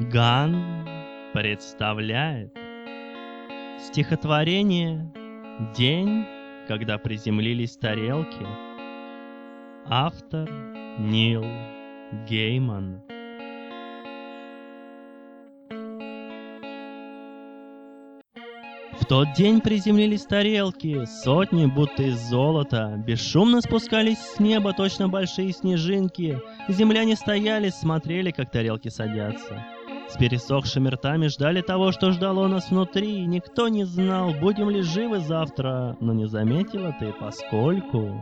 Ган представляет стихотворение «День, когда приземлились тарелки». Автор Нил Гейман. В тот день приземлились тарелки, сотни будто из золота, бесшумно спускались с неба точно большие снежинки. Земляне стояли, смотрели, как тарелки садятся. С пересохшими ртами ждали того, что ждало нас внутри. Никто не знал, будем ли живы завтра, но не заметила ты, поскольку...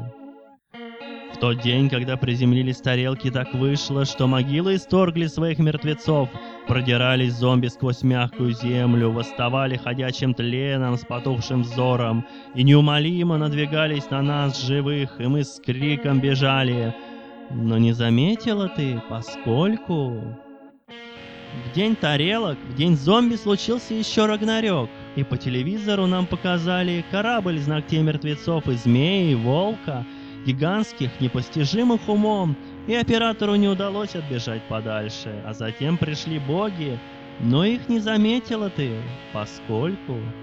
В тот день, когда приземлились тарелки, так вышло, что могилы исторгли своих мертвецов, продирались зомби сквозь мягкую землю, восставали ходячим тленом с потухшим взором и неумолимо надвигались на нас живых, и мы с криком бежали. Но не заметила ты, поскольку... В день тарелок, в день зомби случился еще Рагнарёк, и по телевизору нам показали корабль из ногтей мертвецов и змеи, и волка, гигантских, непостижимых умом, и оператору не удалось отбежать подальше, а затем пришли боги, но их не заметила ты, поскольку...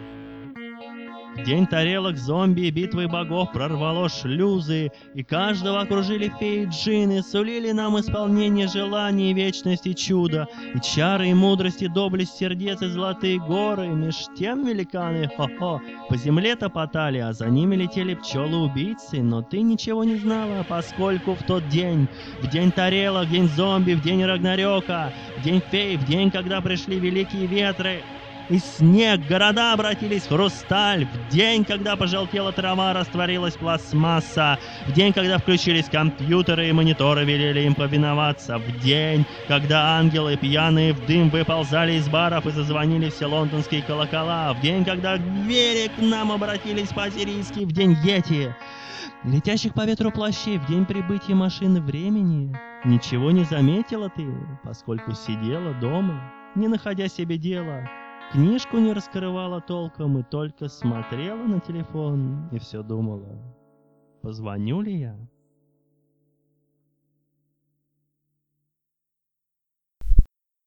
День тарелок зомби и битвы богов прорвало шлюзы, и каждого окружили феи джины, сулили нам исполнение желаний, вечности чуда, и чары, и мудрости, доблесть сердец и золотые горы, меж тем великаны, хо-хо, по земле топотали, а за ними летели пчелы-убийцы, но ты ничего не знала, поскольку в тот день, в день тарелок, в день зомби, в день Рагнарёка, в день фей, в день, когда пришли великие ветры, и снег, города обратились в хрусталь, в день, когда пожелтела трава, растворилась пластмасса, в день, когда включились компьютеры и мониторы велели им повиноваться, в день, когда ангелы пьяные в дым выползали из баров и зазвонили все лондонские колокола, в день, когда двери к нам обратились по-сирийски, в день Йети, летящих по ветру плащей, в день прибытия машины времени. Ничего не заметила ты, поскольку сидела дома, не находя себе дела, Книжку не раскрывала толком и только смотрела на телефон и все думала, позвоню ли я?